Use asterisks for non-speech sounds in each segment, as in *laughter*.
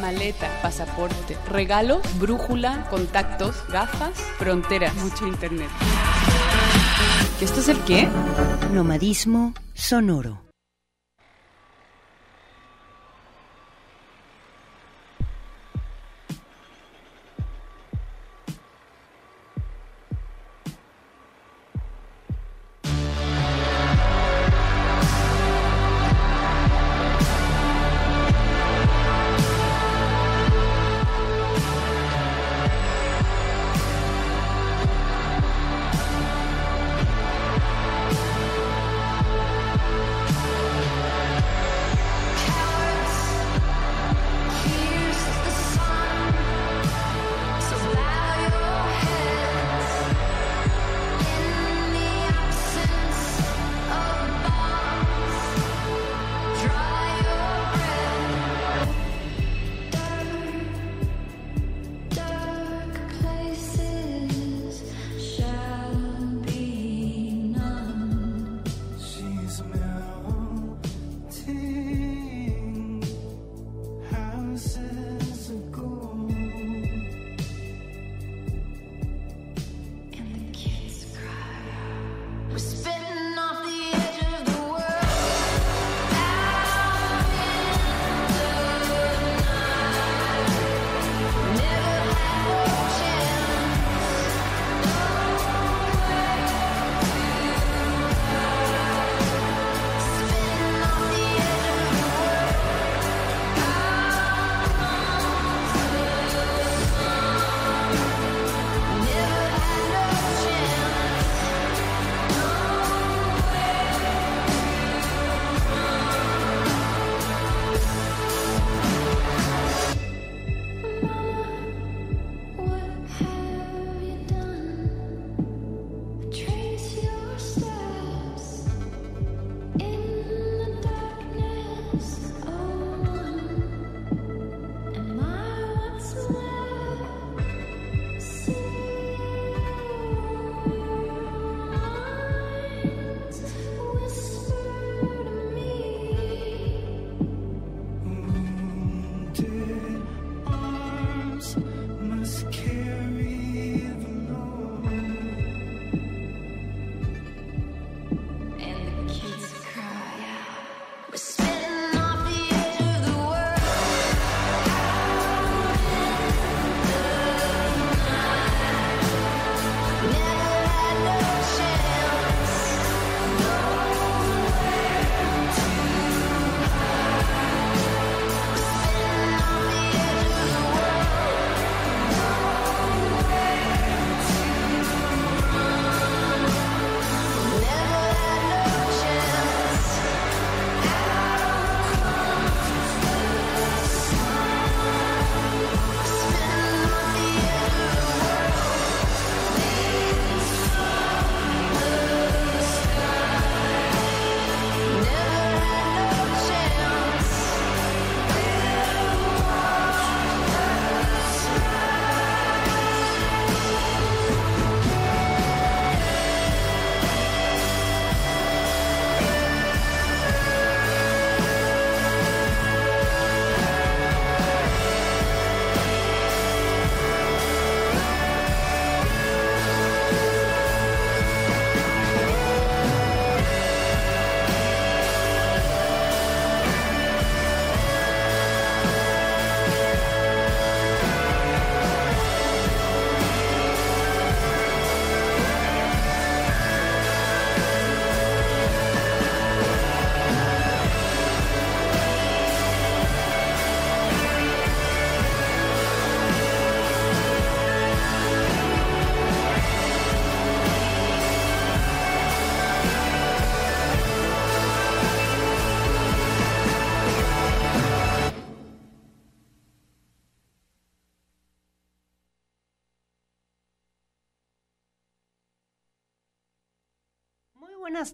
maleta, pasaporte, regalo, brújula, contactos, gafas, fronteras, mucho internet. ¿Y esto es el qué? Nomadismo sonoro.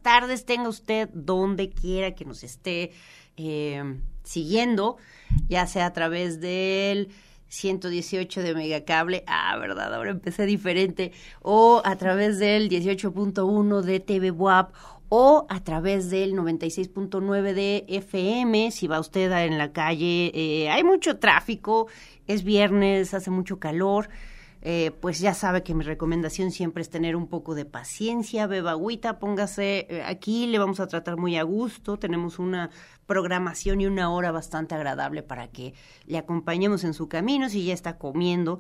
Tardes tenga usted donde quiera que nos esté eh, siguiendo, ya sea a través del 118 de Megacable, ah, verdad, ahora empecé diferente, o a través del 18.1 de TV WAP, o a través del 96.9 de FM, si va usted en la calle, eh, hay mucho tráfico, es viernes, hace mucho calor, eh, pues ya sabe que mi recomendación siempre es tener un poco de paciencia, beba agüita, póngase eh, aquí, le vamos a tratar muy a gusto, tenemos una programación y una hora bastante agradable para que le acompañemos en su camino, si ya está comiendo.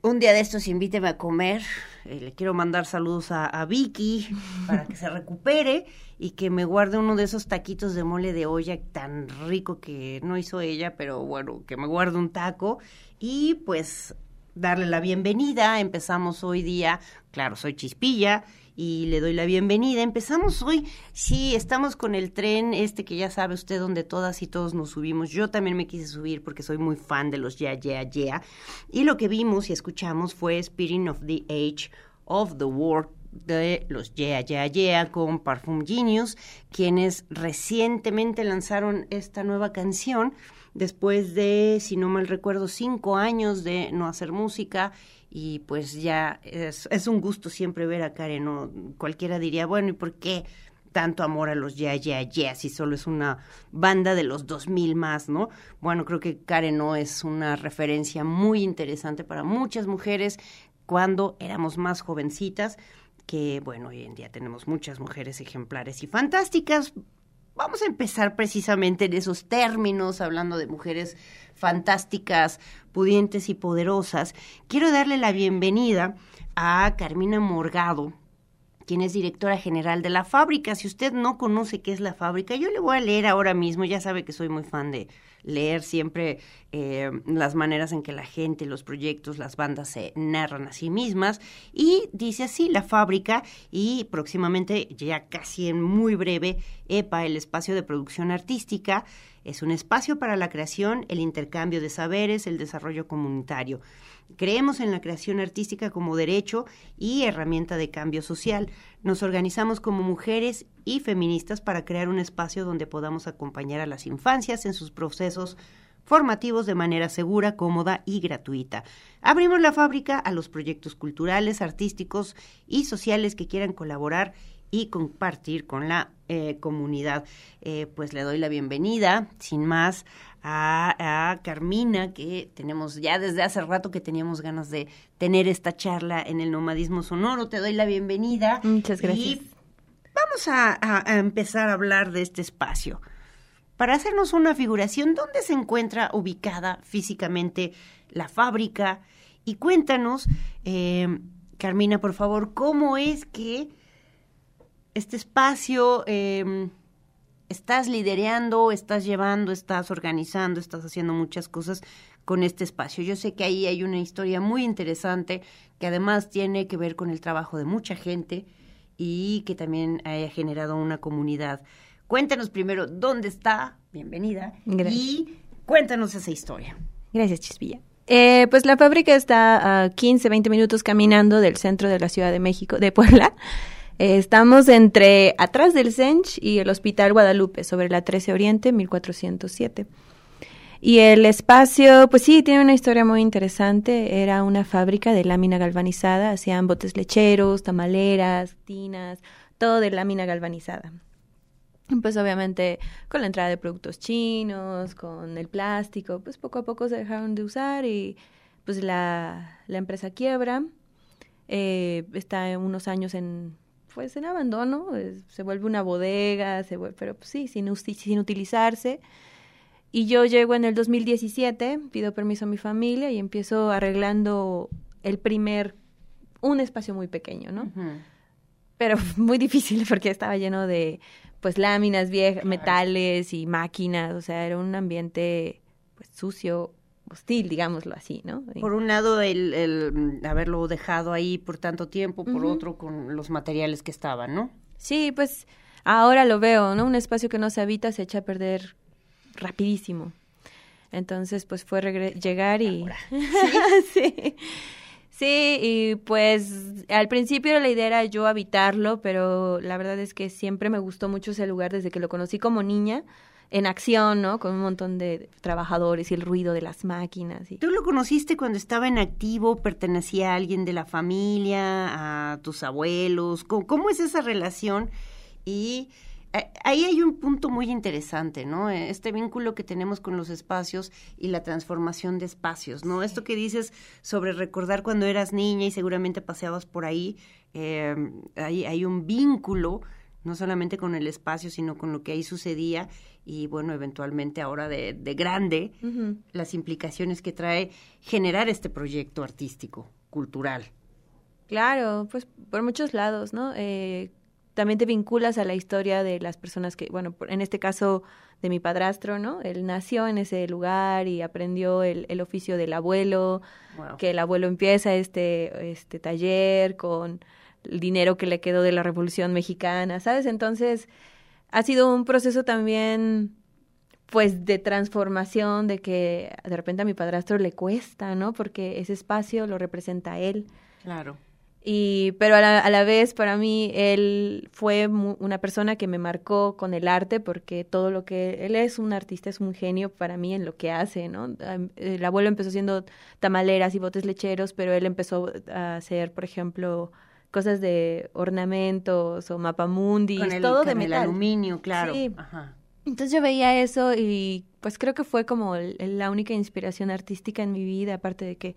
Un día de estos invíteme a comer, eh, le quiero mandar saludos a, a Vicky para que se *laughs* recupere y que me guarde uno de esos taquitos de mole de olla tan rico que no hizo ella, pero bueno, que me guarde un taco y pues darle la bienvenida. Empezamos hoy día, claro, soy Chispilla y le doy la bienvenida. Empezamos hoy, sí, estamos con el tren este que ya sabe usted donde todas y todos nos subimos. Yo también me quise subir porque soy muy fan de los Yeah, Yeah, Yeah. Y lo que vimos y escuchamos fue Spirit of the Age of the World de los Yeah Yeah Yeah con Parfum Genius, quienes recientemente lanzaron esta nueva canción después de, si no mal recuerdo, cinco años de no hacer música y pues ya es, es un gusto siempre ver a Karen, ¿no? Cualquiera diría, bueno, ¿y por qué tanto amor a los Yeah Yeah Yeah si solo es una banda de los 2000 más, ¿no? Bueno, creo que Karen no es una referencia muy interesante para muchas mujeres cuando éramos más jovencitas, que bueno, hoy en día tenemos muchas mujeres ejemplares y fantásticas, Vamos a empezar precisamente en esos términos, hablando de mujeres fantásticas, pudientes y poderosas. Quiero darle la bienvenida a Carmina Morgado, quien es directora general de la fábrica. Si usted no conoce qué es la fábrica, yo le voy a leer ahora mismo, ya sabe que soy muy fan de leer siempre eh, las maneras en que la gente, los proyectos, las bandas se narran a sí mismas. Y dice así, la fábrica y próximamente, ya casi en muy breve, EPA, el espacio de producción artística, es un espacio para la creación, el intercambio de saberes, el desarrollo comunitario. Creemos en la creación artística como derecho y herramienta de cambio social. Nos organizamos como mujeres y feministas para crear un espacio donde podamos acompañar a las infancias en sus procesos formativos de manera segura, cómoda y gratuita. Abrimos la fábrica a los proyectos culturales, artísticos y sociales que quieran colaborar y compartir con la eh, comunidad. Eh, pues le doy la bienvenida, sin más, a, Carmina, que tenemos ya desde hace rato que teníamos ganas de tener esta charla en el nomadismo sonoro. Te doy la bienvenida. Muchas gracias. Y vamos a, a empezar a hablar de este espacio. Para hacernos una figuración, ¿dónde se encuentra ubicada físicamente la fábrica? Y cuéntanos, eh, Carmina, por favor, cómo es que este espacio eh, estás liderando, estás llevando, estás organizando, estás haciendo muchas cosas con este espacio. Yo sé que ahí hay una historia muy interesante que además tiene que ver con el trabajo de mucha gente y que también haya generado una comunidad. Cuéntanos primero dónde está, bienvenida, y cuéntanos esa historia. Gracias, Chispilla. Eh, pues la fábrica está a 15, 20 minutos caminando del centro de la Ciudad de México, de Puebla. Eh, estamos entre atrás del Sench y el Hospital Guadalupe, sobre la 13 Oriente, 1407. Y el espacio, pues sí, tiene una historia muy interesante. Era una fábrica de lámina galvanizada. Hacían botes lecheros, tamaleras, tinas, todo de lámina galvanizada. Pues obviamente con la entrada de productos chinos, con el plástico, pues poco a poco se dejaron de usar y pues la, la empresa quiebra. Eh, está unos años en pues en abandono, se vuelve una bodega, se vuelve, pero pues sí, sin, sin utilizarse. Y yo llego en el 2017, pido permiso a mi familia y empiezo arreglando el primer, un espacio muy pequeño, ¿no? Pero *laughs* muy difícil porque estaba lleno de, pues, láminas viejas, metales y máquinas, o sea, era un ambiente, pues, sucio, hostil, digámoslo así, ¿no? Por un lado, el, el haberlo dejado ahí por tanto tiempo, por otro, con los materiales que estaban, ¿no? Sí, pues ahora lo veo, ¿no? Un espacio que no se habita se echa a perder rapidísimo. Entonces, pues fue llegar y... *laughs* ¿Sí? ¿Sí? y pues al principio la idea era yo habitarlo, pero la verdad es que siempre me gustó mucho ese lugar desde que lo conocí como niña en acción, ¿no? Con un montón de trabajadores y el ruido de las máquinas. Y... ¿Tú lo conociste cuando estaba en activo? ¿Pertenecía a alguien de la familia, a tus abuelos? ¿Cómo, es esa relación? Y eh, ahí hay un punto muy interesante, ¿no? Este vínculo que tenemos con los espacios y la transformación de espacios, ¿no? Esto que dices sobre recordar cuando eras niña y seguramente paseabas por ahí, eh, hay, hay un vínculo no solamente con el espacio, sino con lo que ahí sucedía y bueno, eventualmente ahora de, de grande, las implicaciones que trae generar este proyecto artístico, cultural. Claro, pues por muchos lados, ¿no? Eh, también te vinculas a la historia de las personas que, bueno, en este caso de mi padrastro, ¿no? Él nació en ese lugar y aprendió el, el oficio del abuelo, que el abuelo empieza este, este taller con el dinero que le quedó de la Revolución Mexicana, ¿sabes? Entonces, ha sido un proceso también pues de transformación, de que de repente a mi padrastro le cuesta, ¿no? Porque ese espacio lo representa él. Claro. Y, pero a la, a la vez, para mí, él fue una persona que me marcó con el arte, porque todo lo que él es un artista, es un genio para mí en lo que hace, ¿no? El abuelo empezó haciendo tamaleras y botes lecheros, pero él empezó a hacer, por ejemplo, cosas de ornamentos o mapamundis, con el, todo con de el metal. aluminio, claro. Sí. Ajá. Entonces yo veía eso y pues creo que fue como el- la única inspiración artística en mi vida, aparte de que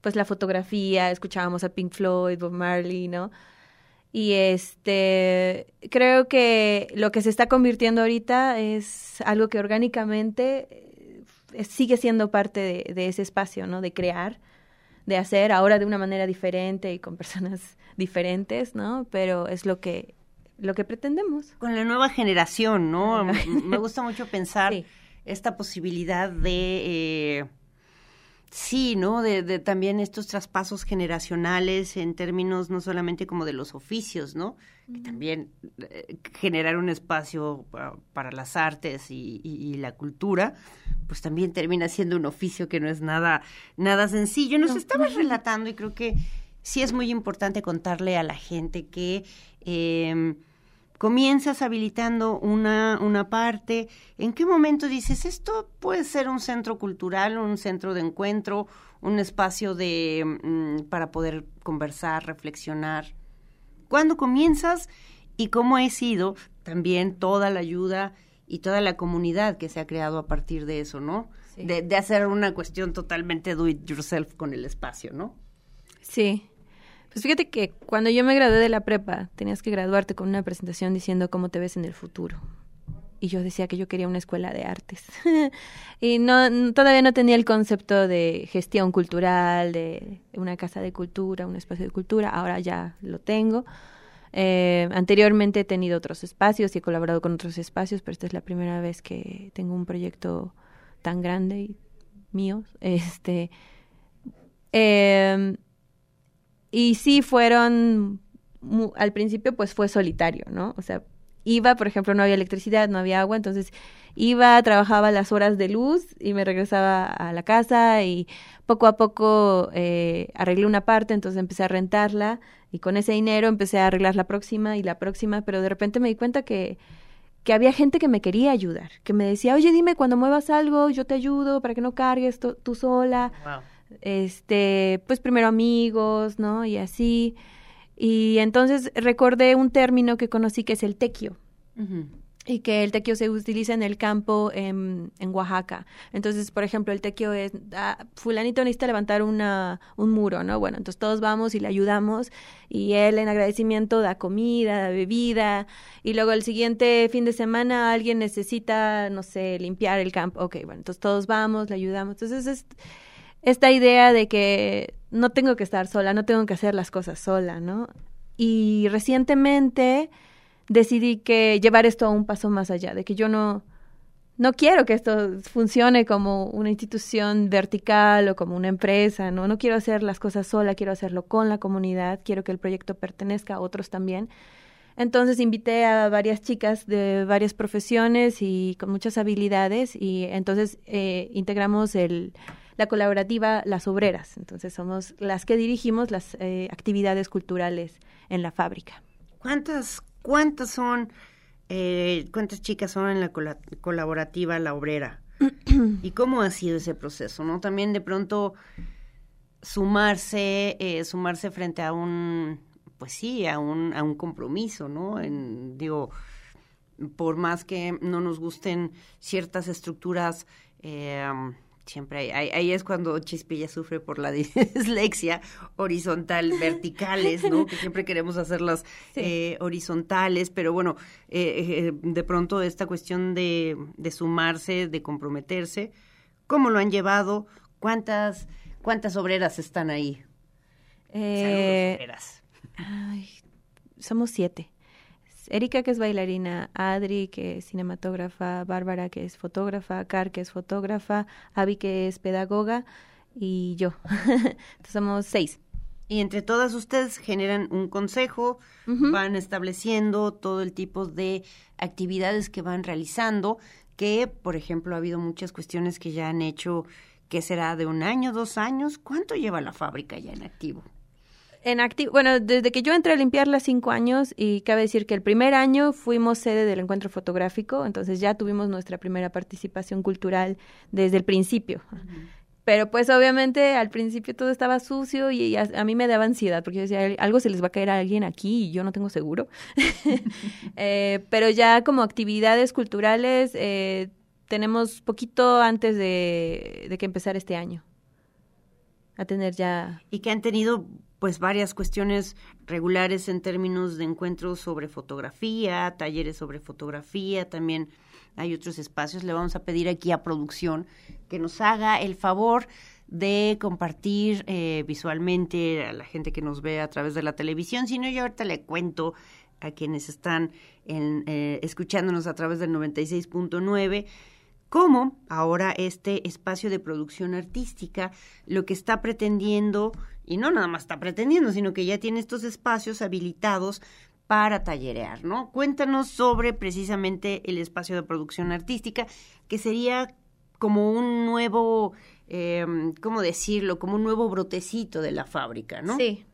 pues la fotografía, escuchábamos a Pink Floyd, Bob Marley, ¿no? Y este, creo que lo que se está convirtiendo ahorita es algo que orgánicamente eh, sigue siendo parte de, de ese espacio, ¿no? De crear, de hacer, ahora de una manera diferente y con personas *laughs* diferentes, ¿no? Pero es lo que, lo que pretendemos. Con la nueva generación, ¿no? Me gusta mucho pensar *laughs* Sí. esta posibilidad de, eh, sí, ¿no? De, de también estos traspasos generacionales en términos no solamente como de los oficios, ¿no? Que también eh, generar un espacio pa- para las artes y, y- y la cultura, pues también termina siendo un oficio que no es nada, nada sencillo. Nos estabas relatando y creo que sí es muy importante contarle a la gente que eh, comienzas habilitando una, una parte. ¿En qué momento dices esto puede ser un centro cultural, un centro de encuentro, un espacio de mm, para poder conversar, reflexionar? ¿Cuándo comienzas y cómo ha sido también toda la ayuda y toda la comunidad que se ha creado a partir de eso, ¿no? Sí. De, de hacer una cuestión totalmente do it yourself con el espacio, ¿no? Sí. Pues fíjate que cuando yo me gradué de la prepa, tenías que graduarte con una presentación diciendo cómo te ves en el futuro. Y yo decía que yo quería una escuela de artes. *laughs* y no todavía no tenía el concepto de gestión cultural, de una casa de cultura, un espacio de cultura. Ahora ya lo tengo. Eh, anteriormente he tenido otros espacios y he colaborado con otros espacios, pero esta es la primera vez que tengo un proyecto tan grande y mío. *laughs* Este, eh, y sí fueron, al principio pues fue solitario, ¿no? O sea, iba, por ejemplo, no había electricidad, no había agua, entonces iba, trabajaba las horas de luz y me regresaba a la casa y poco a poco eh, arreglé una parte, entonces empecé a rentarla y con ese dinero empecé a arreglar la próxima y la próxima, pero de repente me di cuenta que que había gente que me quería ayudar, que me decía, oye, dime cuando muevas algo, yo te ayudo para que no cargues tú sola Wow. Este, pues primero amigos, ¿no? Y así. Y entonces recordé un término que conocí que es el tequio. Y que el tequio se utiliza en el campo en, en Oaxaca. Entonces, por ejemplo, el tequio es, ah, fulanito necesita levantar una, un muro, ¿no? Bueno, entonces todos vamos y le ayudamos y él en agradecimiento da comida, da bebida y luego el siguiente fin de semana alguien necesita, no sé, limpiar el campo. Ok, bueno, entonces todos vamos, le ayudamos. Entonces es esta idea de que no tengo que estar sola, no tengo que hacer las cosas sola, ¿no? Y recientemente decidí que llevar esto a un paso más allá, de que yo no, no quiero que esto funcione como una institución vertical o como una empresa, ¿no? No quiero hacer las cosas sola, quiero hacerlo con la comunidad, quiero que el proyecto pertenezca a otros también. Entonces invité a varias chicas de varias profesiones y con muchas habilidades y entonces eh, integramos el, la colaborativa Las Obreras. Entonces somos las que dirigimos las eh, actividades culturales en la fábrica. ¿Cuántas, cuántas son eh, ¿cuántas chicas son en la colaborativa La Obrera? *clears throat* ¿Y cómo ha sido ese proceso? ¿No? También de pronto sumarse, eh, sumarse frente a un, pues sí, a un, a un compromiso, ¿no? En, digo, por más que no nos gusten ciertas estructuras, eh, siempre hay, ahí es cuando Chispilla sufre por la *laughs* dislexia horizontal, *laughs* verticales, ¿no? Que siempre queremos hacerlas eh, horizontales, pero bueno, eh, de pronto esta cuestión de, de sumarse, de comprometerse, ¿cómo lo han llevado? ¿Cuántas, cuántas obreras están ahí? Saludos, somos siete. Erika, que es bailarina, Adri, que es cinematógrafa, Bárbara, que es fotógrafa, Car, que es fotógrafa, Avi, que es pedagoga, y yo. *laughs* Entonces somos seis. Y entre todas ustedes generan un consejo, van estableciendo todo el tipo de actividades que van realizando, que, por ejemplo, ha habido muchas cuestiones que ya han hecho, que será de un año, dos años. ¿Cuánto lleva la fábrica ya en activo? En activo, bueno, desde que yo entré a limpiarla cinco años y cabe decir que el primer año fuimos sede del encuentro fotográfico, entonces ya tuvimos nuestra primera participación cultural desde el principio. Pero pues obviamente al principio todo estaba sucio y a, mí me daba ansiedad porque yo decía, algo se les va a caer a alguien aquí y yo no tengo seguro. *laughs* eh, pero ya como actividades culturales eh, tenemos poquito antes de, de que empezara este año a tener ya... Y que han tenido pues varias cuestiones regulares en términos de encuentros sobre fotografía, talleres sobre fotografía, también hay otros espacios. Le vamos a pedir aquí a producción que nos haga el favor de compartir eh, visualmente a la gente que nos ve a través de la televisión. Si no, yo ahorita le cuento a quienes están en, eh, escuchándonos a través del 96.9 cómo ahora este espacio de producción artística lo que está pretendiendo y no nada más está pretendiendo, sino que ya tiene estos espacios habilitados para tallerear, ¿no? Cuéntanos sobre precisamente el espacio de producción artística, que sería como un nuevo, eh, ¿cómo decirlo? Como un nuevo brotecito de la fábrica, ¿no? Sí.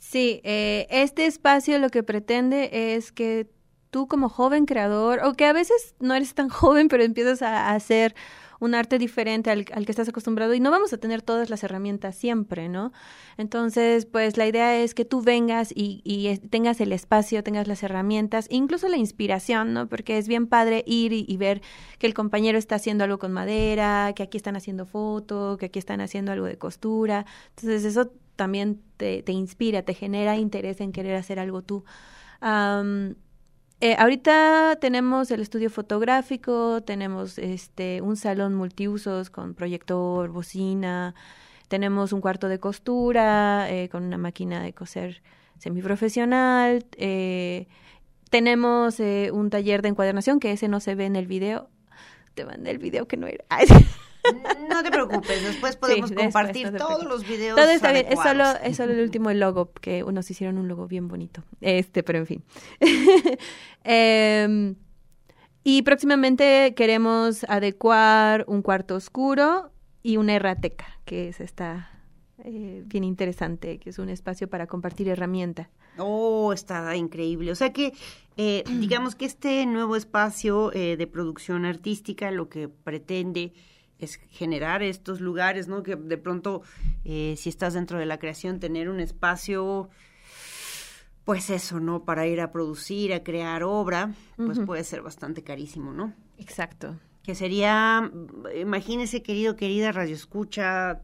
Sí, eh, este espacio lo que pretende es que tú como joven creador, o que a veces no eres tan *laughs* joven, pero empiezas a hacer un arte diferente al, que estás acostumbrado y no vamos a tener todas las herramientas siempre, ¿no? Entonces, pues la idea es que tú vengas y, y tengas el espacio, tengas las herramientas, incluso la inspiración, ¿no? Porque es bien padre ir y, ver que el compañero está haciendo algo con madera, que aquí están haciendo foto, que aquí están haciendo algo de costura. Entonces, eso también te, te inspira, te genera interés en querer hacer algo tú. Eh, ahorita tenemos el estudio fotográfico, tenemos este un salón multiusos con proyector, bocina, tenemos un cuarto de costura eh, con una máquina de coser semiprofesional, eh, tenemos eh, un taller de encuadernación que ese no se ve en el video. Te mandé el video que no era. *laughs* No te preocupes, después podemos compartir todos los videos. Todo está bien, es solo, es solo el último logo, que unos hicieron un logo bien bonito. Este, pero en fin. *laughs* Em, y próximamente queremos adecuar un cuarto oscuro y una errateca, que es esta eh, bien interesante, que es un espacio para compartir herramienta. Oh, está increíble. O sea que, eh, *clears throat* digamos que este nuevo espacio eh, de producción artística lo que pretende es generar estos lugares, ¿no? Que de pronto, eh, si estás dentro de la creación, tener un espacio, pues eso, ¿no? Para ir a producir, a crear obra, pues puede ser bastante carísimo, ¿no? Exacto. Que sería, imagínese, querido, querida radio escucha,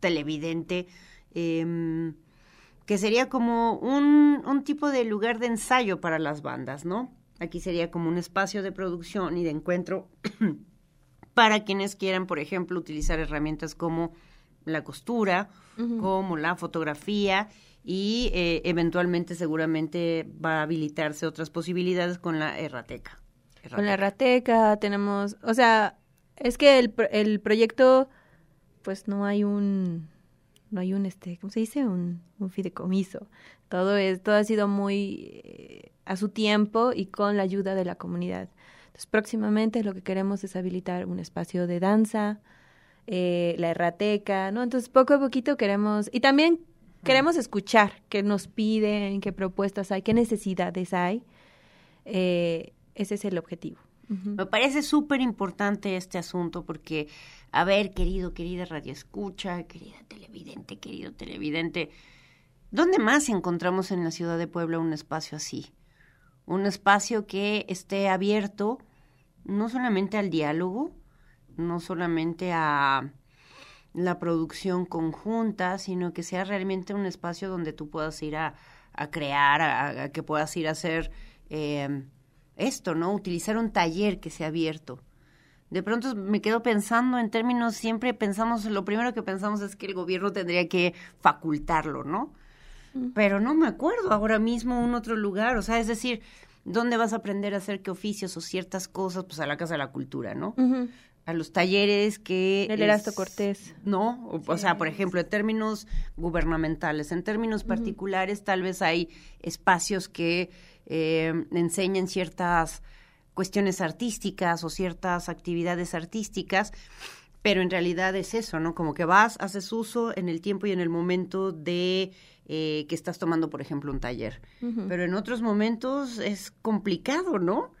televidente, em, que sería como un, un tipo de lugar de ensayo para las bandas, ¿no? Aquí sería como un espacio de producción y de encuentro *clears throat* para quienes quieran, por ejemplo, utilizar herramientas como la costura, como la fotografía y eh, eventualmente seguramente va a habilitarse otras posibilidades con la errateca. Con la errateca tenemos, o sea, es que el, el proyecto, pues no hay un, no hay un, este, ¿cómo se dice? Un, un fideicomiso. Todo es, todo ha sido muy eh, a su tiempo y con la ayuda de la comunidad. Entonces, próximamente lo que queremos es habilitar un espacio de danza, eh, la errateca, ¿no? Entonces, poco a poquito queremos, y también queremos escuchar qué nos piden, qué propuestas hay, qué necesidades hay. eh, ese es el objetivo. Me parece súper importante este asunto porque, a ver, querido, querida radio escucha, querida televidente, querido televidente, ¿dónde más encontramos en la ciudad de Puebla un espacio así? Un espacio que esté abierto no solamente al diálogo, no solamente a la producción conjunta, sino que sea realmente un espacio donde tú puedas ir a, crear, a, que puedas ir a hacer eh, esto, ¿no? Utilizar un taller que sea abierto. De pronto me quedo pensando en términos, siempre pensamos, lo primero que pensamos es que el gobierno tendría que facultarlo, ¿no? Pero no me acuerdo ahora mismo un otro lugar, o sea, es decir, ¿dónde vas a aprender a hacer qué oficios o ciertas cosas? Pues a la Casa de la Cultura, ¿no? A los talleres que... El Erasto Cortés. No, o, sea, por ejemplo, en términos gubernamentales, en términos particulares, tal vez hay espacios que eh, enseñan ciertas cuestiones artísticas o ciertas actividades artísticas, pero en realidad es eso, ¿no? Como que vas, haces uso en el tiempo y en el momento de eh, que estás tomando, por ejemplo, un taller. Pero en otros momentos es complicado, ¿no?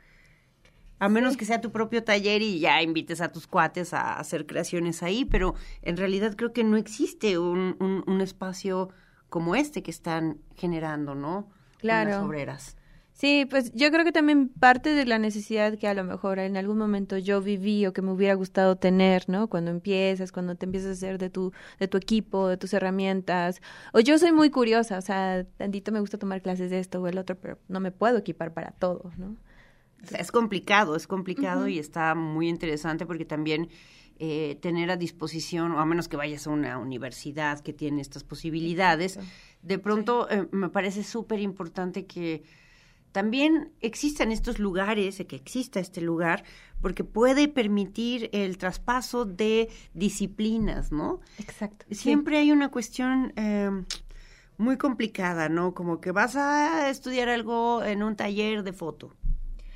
A menos que sea tu propio taller y ya invites a tus cuates a hacer creaciones ahí, pero en realidad creo que no existe un, un, espacio como este que están generando, ¿no? Claro. las obreras. Sí, pues yo creo que también parte de la necesidad que a lo mejor en algún momento yo viví o que me hubiera gustado tener, ¿no? Cuando empiezas, cuando te empiezas a hacer de tu, de tu equipo, de tus herramientas. O yo soy muy curiosa, o sea, tantito me gusta tomar clases de esto o el otro, pero no me puedo equipar para todo, ¿no? es complicado, es complicado y está muy interesante porque también eh, tener a disposición, o a menos que vayas a una universidad que tiene estas posibilidades, de pronto eh, me parece súper importante que también existan estos lugares, que exista este lugar, porque puede permitir el traspaso de disciplinas, ¿no? Exacto. Siempre hay una cuestión eh, muy complicada, ¿no? Como que vas a estudiar algo en un taller de foto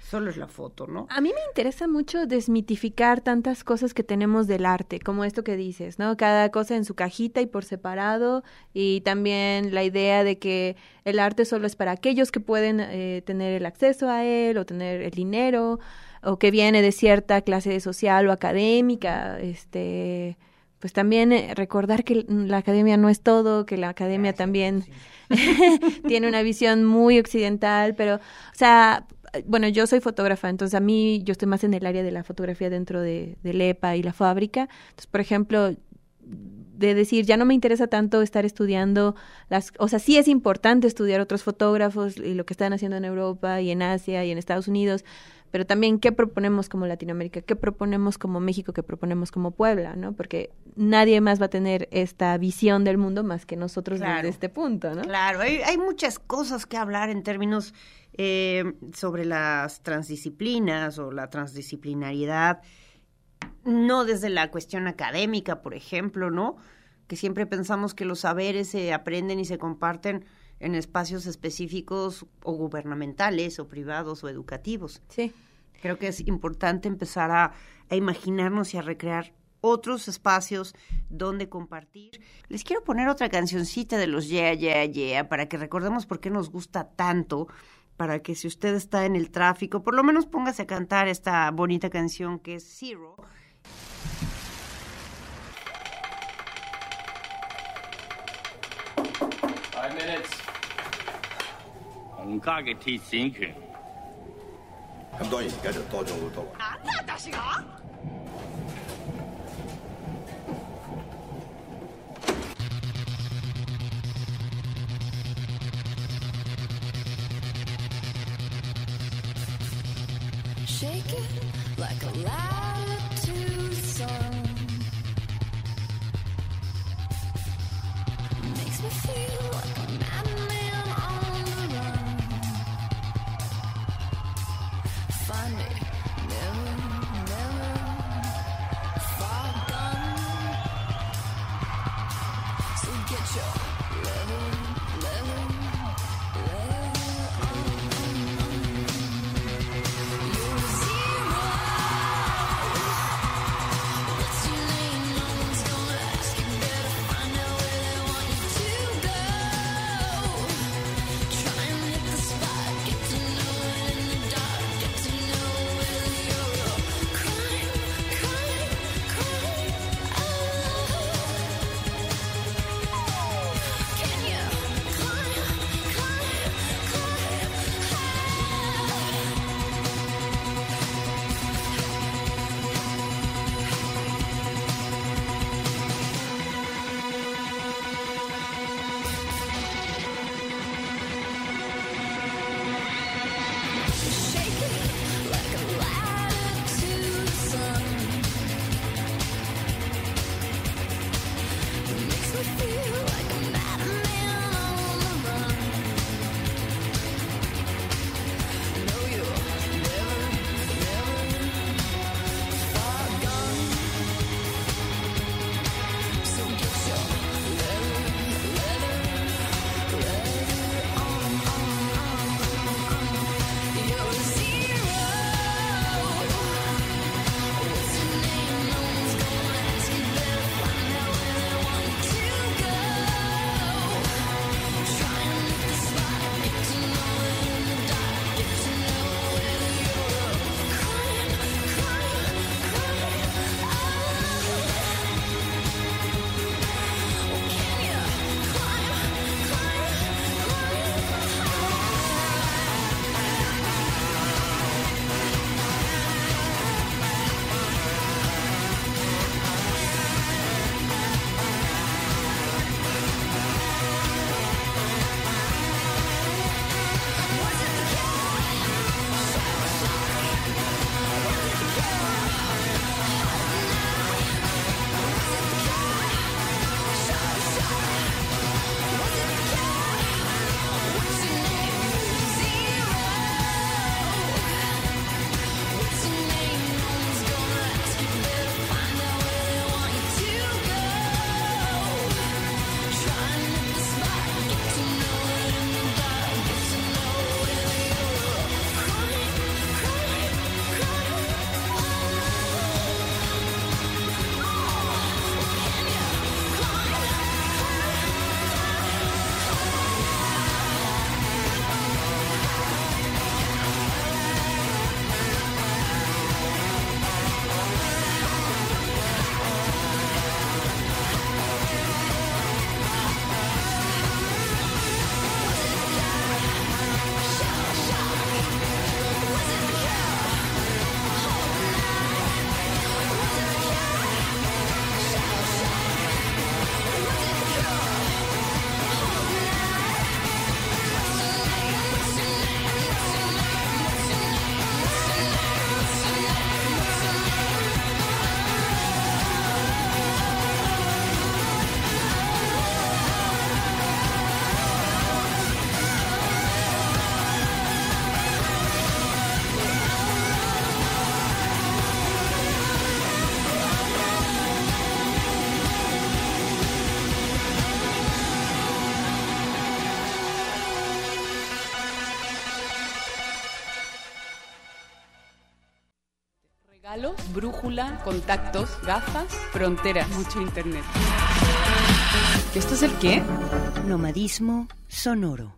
solo es la foto, ¿no? A mí me interesa mucho desmitificar tantas cosas que tenemos del arte, como esto que dices, ¿no? Cada cosa en su cajita y por separado, y también la idea de que el arte solo es para aquellos que pueden eh, tener el acceso a él o tener el dinero, o que viene de cierta clase social o académica, este pues también eh, recordar que la academia no es todo, que la academia también *laughs* tiene una visión muy occidental, pero, o sea, bueno, yo soy fotógrafa, entonces a mí yo estoy más en el área de la fotografía dentro de, de EPA y la fábrica. Entonces, por ejemplo, de decir, ya no me interesa tanto estar estudiando las, o sea, sí es importante estudiar otros fotógrafos y lo que están haciendo en Europa y en Asia y en Estados Unidos, pero también qué proponemos como Latinoamérica, qué proponemos como México, qué proponemos como Puebla, ¿no? Porque nadie más va a tener esta visión del mundo más que nosotros desde este punto, ¿no? Claro, hay, hay muchas cosas que hablar en términos eh, sobre las transdisciplinas o la transdisciplinariedad, no desde la cuestión académica, por ejemplo, ¿no? Que siempre pensamos que los saberes se aprenden y se comparten en espacios específicos o gubernamentales o privados o educativos. Sí. Creo que es importante empezar a, a imaginarnos y a recrear otros espacios donde compartir. Les quiero poner otra cancioncita de los Yeah, Yeah, Yeah para que recordemos por qué nos gusta tanto, para que si usted está en el tráfico, por lo menos póngase a cantar esta bonita canción que es Zero. Five minutes. Like a latitude song. Makes me feel like Regalos, brújula, contactos, gafas, fronteras, mucho internet. ¿Que esto es el qué? Nomadismo sonoro.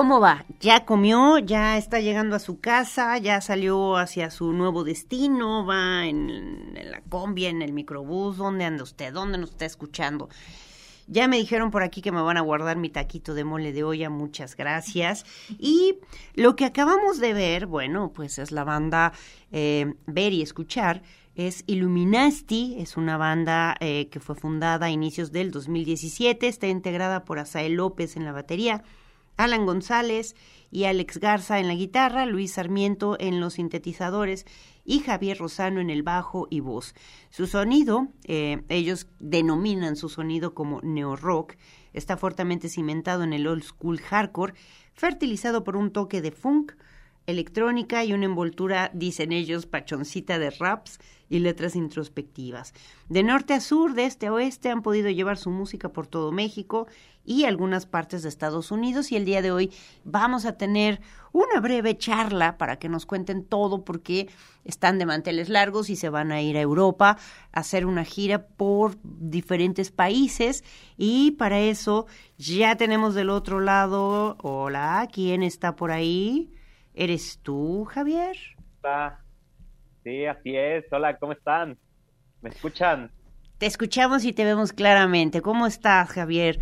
¿Cómo va? ¿Ya comió? ¿Ya está llegando a su casa? ¿Ya salió hacia su nuevo destino? ¿Va en, la combi, en el microbús? ¿Dónde anda usted? ¿Dónde nos está escuchando? Ya me dijeron por aquí que me van a guardar mi taquito de mole de olla, muchas gracias. Y lo que acabamos de ver, bueno, pues es la banda eh, Ver y Escuchar, es Illuminasti, es una banda eh, que fue fundada a inicios del 2017, está integrada por Asael López en la batería, Alan González y Alex Garza en la guitarra, Luis Sarmiento en los sintetizadores y Javier Rosano en el bajo y voz. Su sonido, eh, ellos denominan su sonido como neo-rock, está fuertemente cimentado en el old school hardcore, fertilizado por un toque de funk, electrónica y una envoltura, dicen ellos, pachoncita de raps y letras introspectivas. De norte a sur, de este a oeste, han podido llevar su música por todo México y algunas partes de Estados Unidos y el día de hoy vamos a tener una breve charla para que nos cuenten todo porque están de manteles largos y se van a ir a Europa a hacer una gira por diferentes países y para eso ya tenemos del otro lado, hola, ¿quién está por ahí? ¿Eres tú, Javier? Hola. Sí, así es. Hola, ¿cómo están? ¿Me escuchan? Te escuchamos y te vemos claramente. ¿Cómo estás, Javier?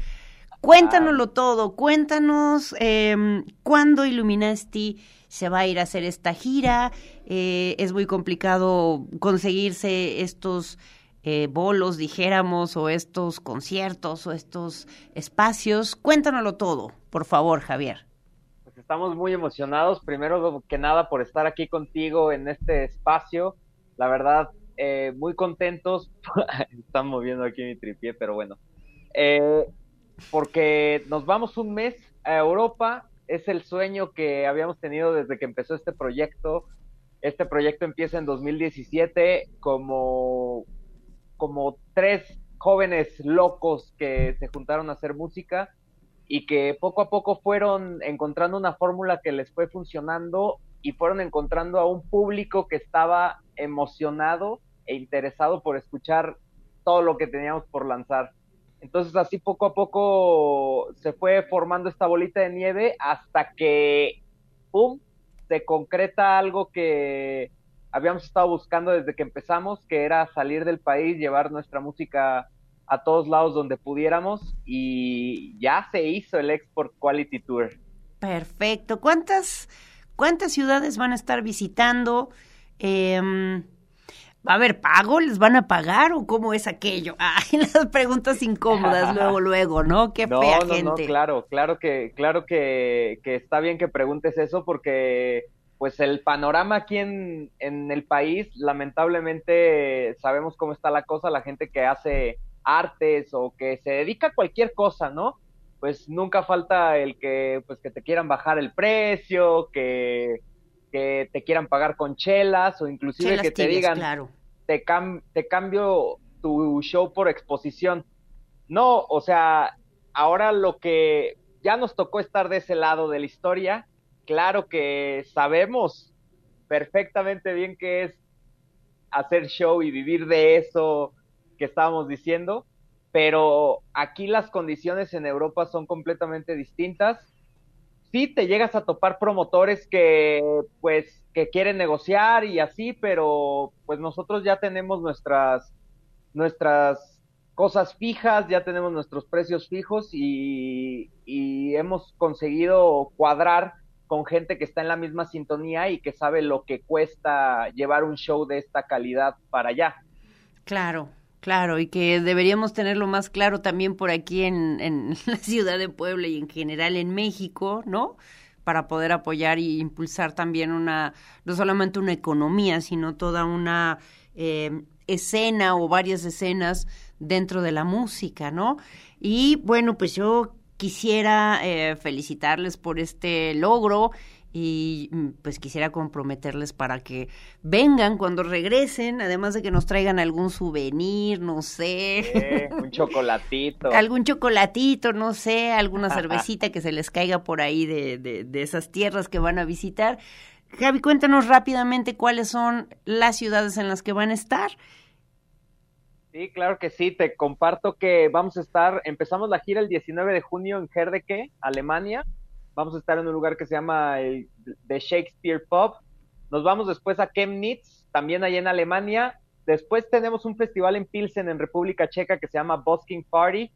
Cuéntanoslo todo, cuéntanos eh, cuándo Illuminati se va a ir a hacer esta gira. Eh, es muy complicado conseguirse estos eh, bolos, dijéramos, o estos conciertos o estos espacios. Cuéntanoslo todo, por favor, Javier. Estamos muy emocionados, primero que nada, por estar aquí contigo en este espacio. La verdad, eh, muy contentos. *laughs* Están moviendo aquí mi tripié, pero bueno. Eh, porque nos vamos un mes a Europa. Es el sueño que habíamos tenido desde que empezó este proyecto. Este proyecto empieza en 2017 como, como tres jóvenes locos que se juntaron a hacer música y que poco a poco fueron encontrando una fórmula que les fue funcionando y fueron encontrando a un público que estaba emocionado e interesado por escuchar todo lo que teníamos por lanzar. Entonces así poco a poco se fue formando esta bolita de nieve hasta que, ¡pum!, se concreta algo que habíamos estado buscando desde que empezamos, que era salir del país, llevar nuestra música a todos lados donde pudiéramos y ya se hizo el Export Quality Tour. Perfecto. ¿Cuántas, cuántas ciudades van a estar visitando? Eh, ¿Va a haber pago? ¿Les van a pagar o cómo es aquello? *laughs* Ay, las preguntas incómodas *laughs* luego, luego, ¿no? Qué no, fea no, gente. No, claro, claro que, claro que, que, está bien que preguntes eso porque pues el panorama aquí en, en el país, lamentablemente sabemos cómo está la cosa, la gente que hace artes o que se dedica a cualquier cosa, ¿no? Pues nunca falta el que, pues que te quieran bajar el precio, que, que te quieran pagar con chelas o inclusive Chelas que te tibias, digan, claro. te, cam te cambio tu show por exposición. No, o sea, ahora lo que ya nos tocó estar de ese lado de la historia, claro que sabemos perfectamente bien qué es hacer show y vivir de eso que estábamos diciendo, pero aquí las condiciones en Europa son completamente distintas. Sí te llegas a topar promotores que pues que quieren negociar y así, pero pues nosotros ya tenemos nuestras nuestras cosas fijas, ya tenemos nuestros precios fijos y, y hemos conseguido cuadrar con gente que está en la misma sintonía y que sabe lo que cuesta llevar un show de esta calidad para allá. Claro, claro, y que deberíamos tenerlo más claro también por aquí en, en *laughs* la ciudad de Puebla y en general en México, ¿no? Para poder apoyar y impulsar también una, no solamente una economía, sino toda una eh, escena o varias escenas dentro de la música, ¿no? Y bueno, pues yo quisiera eh, felicitarles por este logro y pues quisiera comprometerles para que vengan cuando regresen, además de que nos traigan algún souvenir, no sé. Eh, un *laughs* chocolatito. algún chocolatito, no sé, alguna *laughs* cervecita que se les caiga por ahí de, de, de esas tierras que van a visitar. Javi, cuéntanos rápidamente cuáles son las ciudades en las que van a estar. Sí, claro que sí, te comparto que vamos a estar, empezamos la gira el 19 de junio en Herdecke, Alemania, vamos a estar en un lugar que se llama el The Shakespeare Pub, nos vamos después a Chemnitz, también allá en Alemania, después tenemos un festival en Pilsen, en República Checa, que se llama Busking Party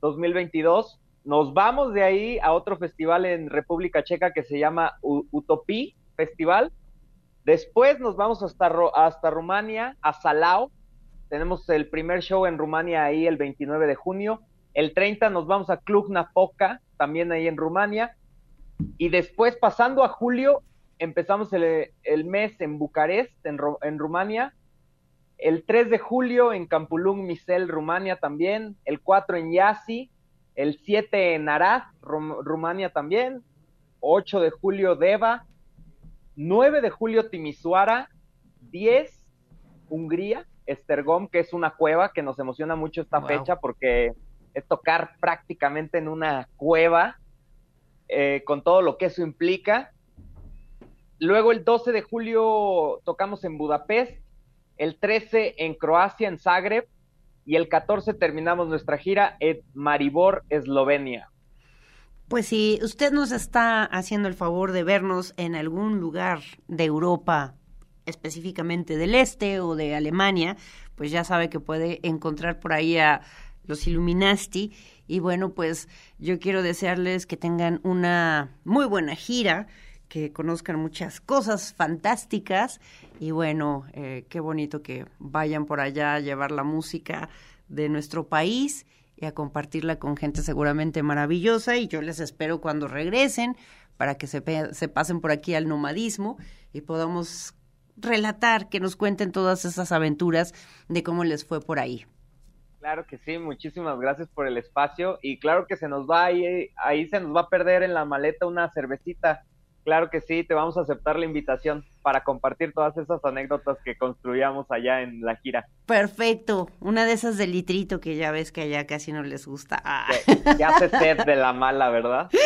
2022, nos vamos de ahí a otro festival en República Checa que se llama U Utopía Festival, después nos vamos hasta, hasta Rumania, a Salau, tenemos el primer show en Rumania ahí el 29 de junio. El 30 nos vamos a Cluj Napoca, también ahí en Rumania. Y después, pasando a julio, empezamos el, el mes en Bucarest, en, en, Rumania. El 3 de julio en Campulung, Misel, Rumania también. El 4 en Yasi. El 7 en Arad, Rum Rumania también. 8 de julio, Deva. 9 de julio Timisoara, 10 Hungría, Estergom, que es una cueva que nos emociona mucho esta Wow. fecha porque es tocar prácticamente en una cueva eh, con todo lo que eso implica. Luego el 12 de julio tocamos en Budapest, el 13 en Croacia, en Zagreb, y el 14 terminamos nuestra gira en Maribor, Eslovenia. Pues si usted nos está haciendo el favor de vernos en algún lugar de Europa, específicamente del este o de Alemania, pues ya sabe que puede encontrar por ahí a los Illuminati. Y bueno, pues yo quiero desearles que tengan una muy buena gira, que conozcan muchas cosas fantásticas y bueno, eh, qué bonito que vayan por allá a llevar la música de nuestro país y a compartirla con gente seguramente maravillosa y yo les espero cuando regresen para que se, se pasen por aquí al nomadismo y podamos relatar, que nos cuenten todas esas aventuras de cómo les fue por ahí. Claro que sí, muchísimas gracias por el espacio y claro que se nos va ahí, ahí se nos va a perder en la maleta una cervecita. Claro que sí, te vamos a aceptar la invitación para compartir todas esas anécdotas que construíamos allá en la gira. Perfecto, una de esas de litrito que ya ves que allá casi no les gusta. Ah. Ya hace sed de la mala, ¿verdad? *laughs*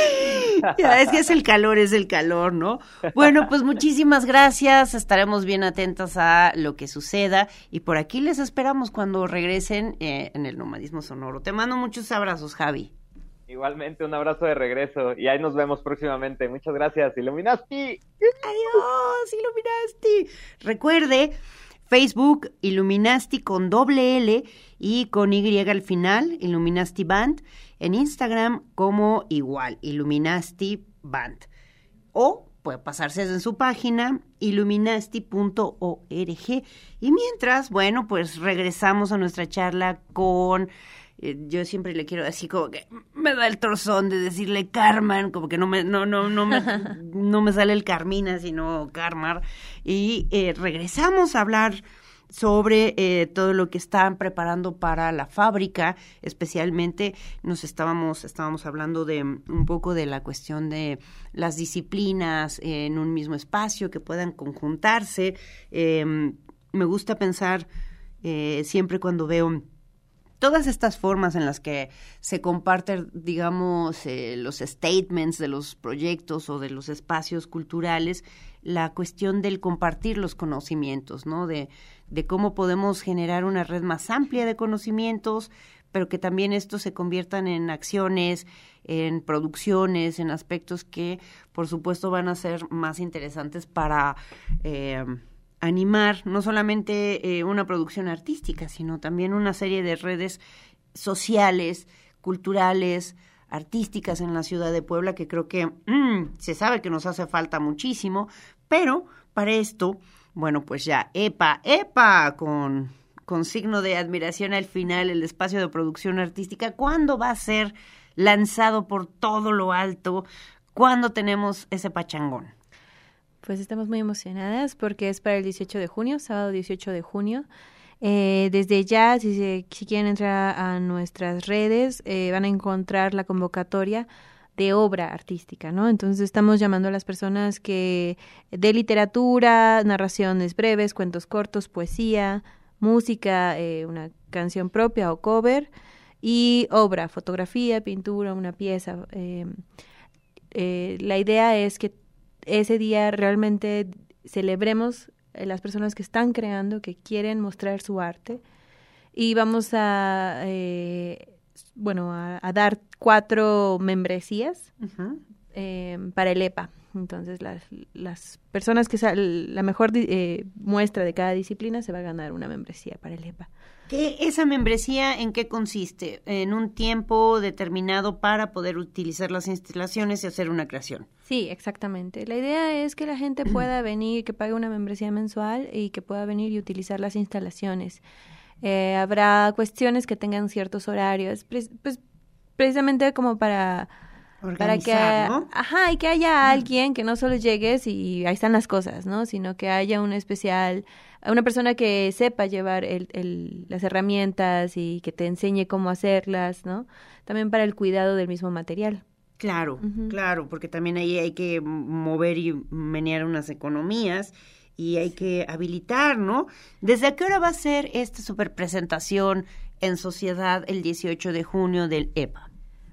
Ya, es que es el calor, es el calor, ¿no? Bueno, pues muchísimas gracias. Estaremos bien atentos a lo que suceda y por aquí les esperamos cuando regresen eh, en el nomadismo sonoro. Te mando muchos abrazos, Javi. Igualmente un abrazo de regreso y ahí nos vemos próximamente. Muchas gracias, Illuminati. Adiós, Illuminasti. Recuerde, Facebook, Illuminasti con doble L y con Y al final, Illuminasti Band. En Instagram como igual, Illuminasti Band. O puede pasarse en su página illuminasti.org. Y mientras, bueno, pues regresamos a nuestra charla con eh, yo siempre le quiero así como que me da el torzón de decirle Carmen, como que no me, no, no, no me, *laughs* no me sale el Carmina, sino Carmar. Y eh, regresamos a hablar sobre eh, todo lo que están preparando para la fábrica, especialmente nos estábamos, estábamos hablando de mm, un poco de la cuestión de las disciplinas en un mismo espacio que puedan conjuntarse. Eh, me gusta pensar siempre cuando veo todas estas formas en las que se comparten, digamos, eh, los statements de los proyectos o de los espacios culturales, la cuestión del compartir los conocimientos, ¿no? De, de cómo podemos generar una red más amplia de conocimientos, pero que también estos se conviertan en acciones, en producciones, en aspectos que, por supuesto, van a ser más interesantes para eh, animar no solamente eh, una producción artística, sino también una serie de redes sociales, culturales, artísticas en la ciudad de Puebla, que creo que mm, se sabe que nos hace falta muchísimo, pero para esto, bueno, pues ya, epa, epa, con, con signo de admiración al final, el espacio de producción artística, ¿cuándo va a ser lanzado por todo lo alto? ¿Cuándo tenemos ese pachangón? Pues estamos muy emocionadas porque es para el 18 de junio, sábado 18 de junio. Eh, desde ya, si, si quieren entrar a nuestras redes, eh, van a encontrar la convocatoria de obra artística, ¿no? Entonces estamos llamando a las personas que de literatura, narraciones breves, cuentos cortos, poesía, música, eh, una canción propia o cover y obra, fotografía, pintura, una pieza. eh, eh, la idea es que ese día realmente celebremos eh, las personas que están creando, que quieren mostrar su arte. Y vamos a, eh, bueno, a, a dar cuatro membresías eh, para el EPA. Entonces, las, las personas que sal- la mejor eh, muestra de cada disciplina se va a ganar una membresía para el EPA. ¿Qué, ¿Esa membresía en qué consiste? En un tiempo determinado para poder utilizar las instalaciones y hacer una creación. Sí, exactamente. La idea es que la gente pueda *clears throat* venir, que pague una membresía mensual y que pueda venir y utilizar las instalaciones. Eh, habrá cuestiones que tengan ciertos horarios, pre- pues precisamente como para para que ¿no? ajá y que haya alguien que no solo llegues y ahí están las cosas no sino que haya un especial una persona que sepa llevar el, el- las herramientas y que te enseñe cómo hacerlas no también para el cuidado del mismo material Claro, claro, porque también ahí hay que mover y menear unas economías y hay que habilitar, ¿no? ¿Desde qué hora va a ser esta superpresentación en sociedad el 18 de junio del EPA?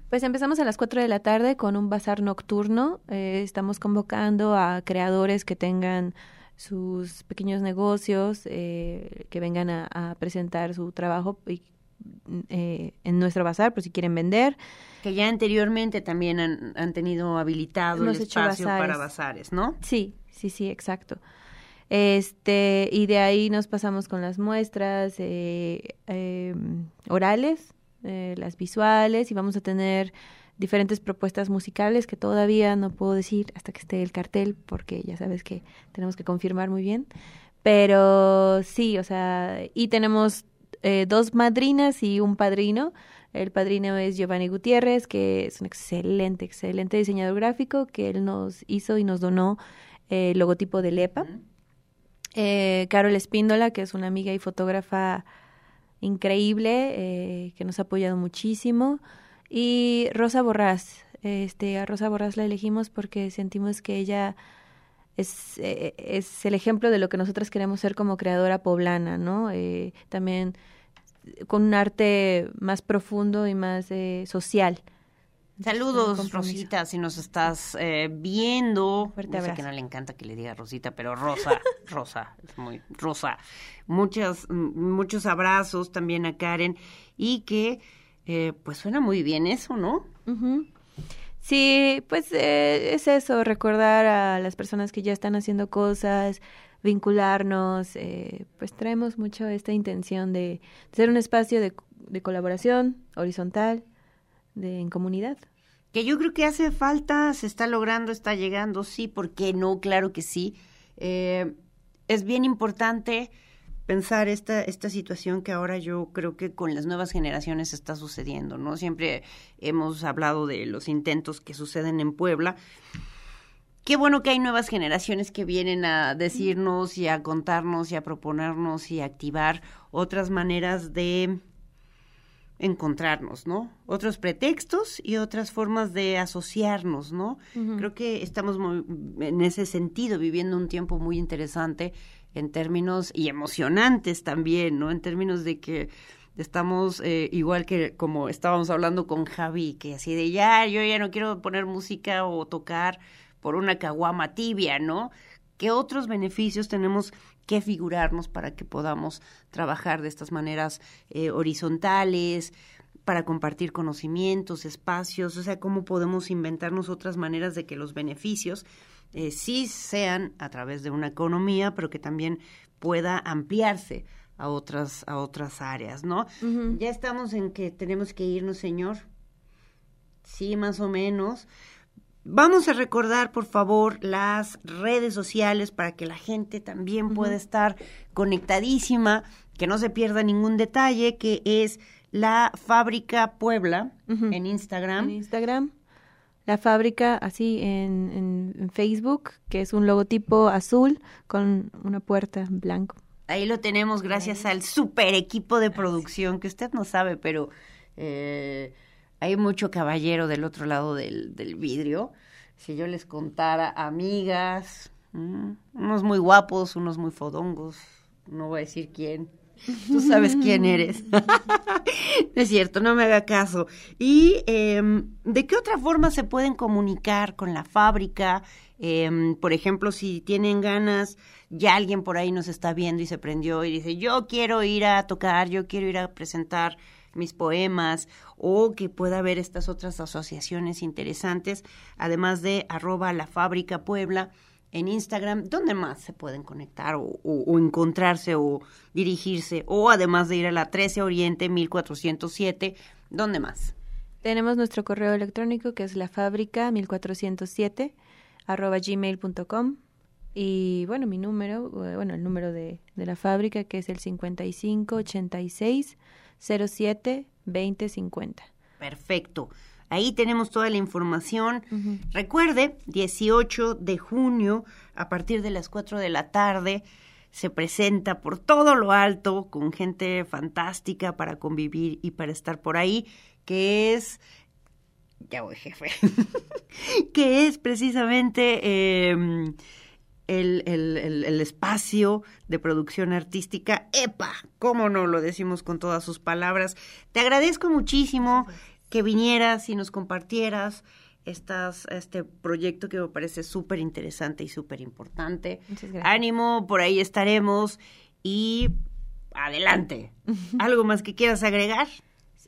Pues empezamos a las 4 de la tarde con un bazar nocturno. Eh, estamos convocando a creadores que tengan sus pequeños negocios, eh, que vengan a, presentar su trabajo eh, en nuestro bazar, por si quieren vender. Que ya anteriormente también han, tenido habilitado el espacio para bazares, ¿no? Sí, sí, sí, exacto. Este, y de ahí nos pasamos con las muestras eh, em, orales, eh, las visuales, y vamos a tener diferentes propuestas musicales que todavía no puedo decir hasta que esté el cartel, porque ya sabes que tenemos que confirmar muy bien. Pero sí, o sea, y tenemos eh, dos madrinas y un padrino. El padrino es Giovanni Gutiérrez, que es un excelente, excelente diseñador gráfico, que él nos hizo y nos donó el logotipo de LEPA. Eh, Carol Espíndola, que es una amiga y fotógrafa increíble, eh, que nos ha apoyado muchísimo. Y Rosa Borrás, este, a Rosa Borrás la elegimos porque sentimos que ella es, eh, es el ejemplo de lo que nosotras queremos ser como creadora poblana, ¿no? Eh, también con un arte más profundo y más social. Saludos, Rosita, si nos estás eh, viendo. Fuerte sé que no le encanta que le diga Rosita, pero Rosa, *laughs* Rosa, es muy Rosa. Muchas, muchos abrazos también a Karen y que, eh, pues suena muy bien eso, ¿no? Sí, pues eh, es eso, recordar a las personas que ya están haciendo cosas, vincularnos, eh, pues traemos mucho esta intención de, ser un espacio de, de colaboración horizontal, de, en comunidad. Que yo creo que hace falta, se está logrando, está llegando, sí, ¿por qué no? Claro que sí. Eh, es bien importante pensar esta, esta situación que ahora yo creo que con las nuevas generaciones está sucediendo, ¿no? Siempre hemos hablado de los intentos que suceden en Puebla. Qué bueno que hay nuevas generaciones que vienen a decirnos y a contarnos y a proponernos y a activar otras maneras de encontrarnos, ¿no? Otros pretextos y otras formas de asociarnos, ¿no? Creo que estamos en ese sentido viviendo un tiempo muy interesante en términos y emocionantes también, ¿no? En términos de que estamos eh, igual que como estábamos hablando con Javi, que así de ya, yo ya no quiero poner música o tocar por una caguama tibia, ¿no? ¿Qué otros beneficios tenemos que figurarnos para que podamos trabajar de estas maneras eh, horizontales, para compartir conocimientos, espacios, o sea, cómo podemos inventarnos otras maneras de que los beneficios eh, sí sean a través de una economía, pero que también pueda ampliarse a otras, a otras áreas, ¿no? Ya estamos en que tenemos que irnos, señor. Sí, más o menos. Vamos a recordar, por favor, las redes sociales para que la gente también pueda estar conectadísima, que no se pierda ningún detalle, que es la Fábrica Puebla en Instagram. En Instagram. La fábrica, así en, en, Facebook, que es un logotipo azul con una puerta en blanco. Ahí lo tenemos gracias al super equipo de producción, que usted no sabe, pero eh, hay mucho caballero del otro lado del, del vidrio. Si yo les contara amigas, mm, unos muy guapos, unos muy fodongos, no voy a decir quién. Tú sabes quién eres. *laughs* es cierto, no me haga caso. ¿Y em, de qué otra forma se pueden comunicar con la fábrica? Eh, por ejemplo, si tienen ganas, ya alguien por ahí nos está viendo y se prendió y dice, yo quiero ir a tocar, yo quiero ir a presentar mis poemas o que pueda haber estas otras asociaciones interesantes, además de arroba la fábrica Puebla en Instagram, ¿dónde más se pueden conectar o, encontrarse o dirigirse? O además de ir a la 13 Oriente 1407, ¿dónde más? Tenemos nuestro correo electrónico que es la fábrica 1407 arroba gmail.com y bueno, mi número, bueno, el número de, de la fábrica que es el 5586 07 2050. Perfecto. Ahí tenemos toda la información. Recuerde, 18 de junio, a partir de las 4 de la tarde, se presenta por todo lo alto con gente fantástica para convivir y para estar por ahí, que es ya voy jefe, *laughs* que es precisamente eh, el, el- el- el espacio de producción artística. ¡Epa! ¿Cómo no lo decimos con todas sus palabras? Te agradezco muchísimo que vinieras y nos compartieras estas, este proyecto que me parece súper interesante y súper importante. Ánimo, por ahí estaremos y adelante. *laughs* ¿Algo más que quieras agregar?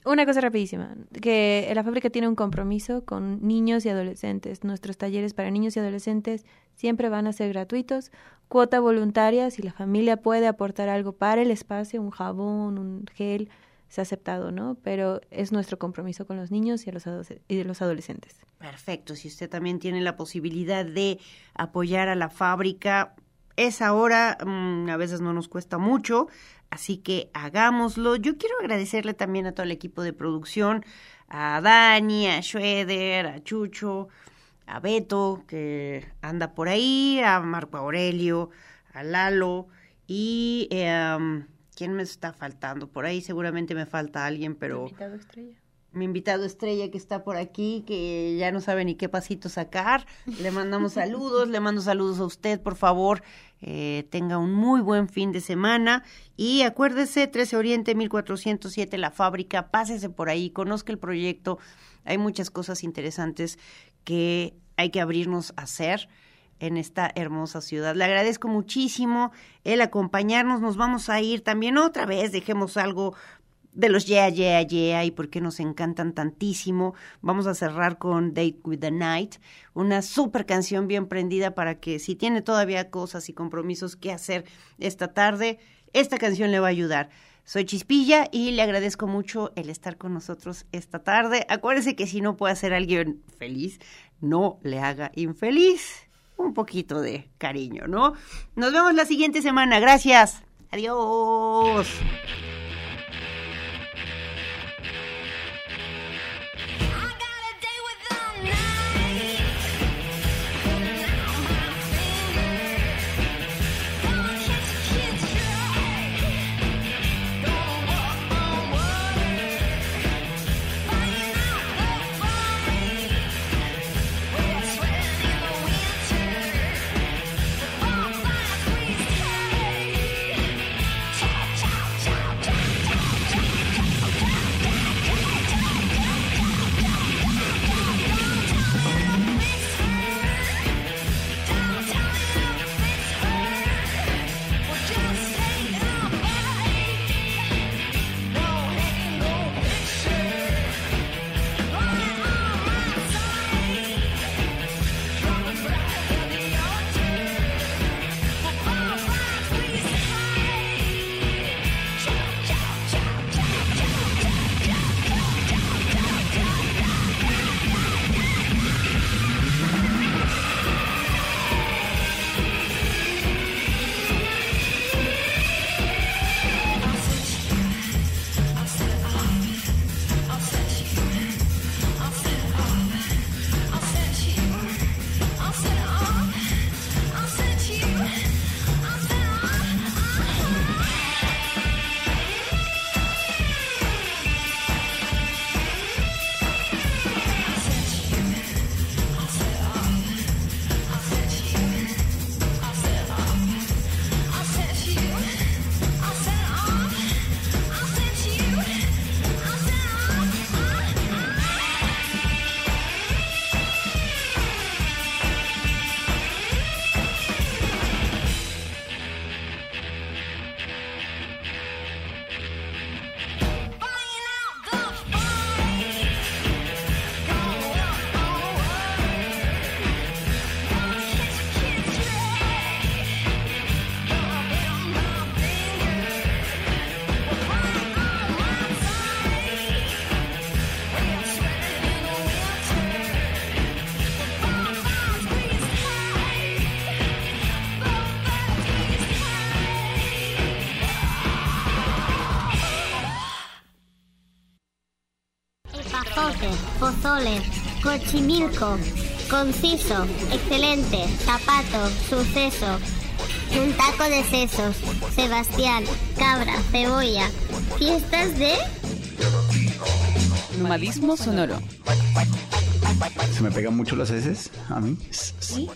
Una cosa rapidísima, que la fábrica tiene un compromiso con niños y adolescentes. Nuestros talleres para niños y adolescentes siempre van a ser gratuitos, cuota voluntaria, si la familia puede aportar algo para el espacio, un jabón, un gel, se ha aceptado, ¿no? Pero es nuestro compromiso con los niños y, a los, y los adolescentes. Perfecto, si usted también tiene la posibilidad de apoyar a la fábrica, es ahora, mm, a veces no nos cuesta mucho, así que hagámoslo. Yo quiero agradecerle también a todo el equipo de producción, a Dani, a Schroeder, a Chucho, a Beto, que anda por ahí, a Marco Aurelio, a Lalo y... um, ¿Quién me está faltando? Por ahí seguramente me falta alguien, pero Invitado estrella. mi invitado estrella que está por aquí, que ya no sabe ni qué pasito sacar. Le mandamos *laughs* saludos, le mando saludos a usted, por favor. Eh, tenga un muy buen fin de semana. Y acuérdese, 13 Oriente 1407, la fábrica, pásese por ahí, conozca el proyecto. Hay muchas cosas interesantes que hay que abrirnos a hacer en esta hermosa ciudad. Le agradezco muchísimo el acompañarnos. Nos vamos a ir también otra vez. Dejemos algo de los Yeah, Yeah, Yeah y por qué nos encantan tantísimo. Vamos a cerrar con Date with the Night, una super canción bien prendida para que si tiene todavía cosas y compromisos que hacer esta tarde, esta canción le va a ayudar. Soy Chispilla y le agradezco mucho el estar con nosotros esta tarde. Acuérdese que si no puede hacer a alguien feliz, no le haga infeliz. Un poquito de cariño, ¿no? Nos vemos la siguiente semana. Gracias. Adiós. Pozole, cochimilco, conciso, excelente, zapato, suceso, un taco de sesos, Sebastián, cabra, cebolla, fiestas de... Nomadismo sonoro. Se me pegan mucho las heces a mí. ¿Sí?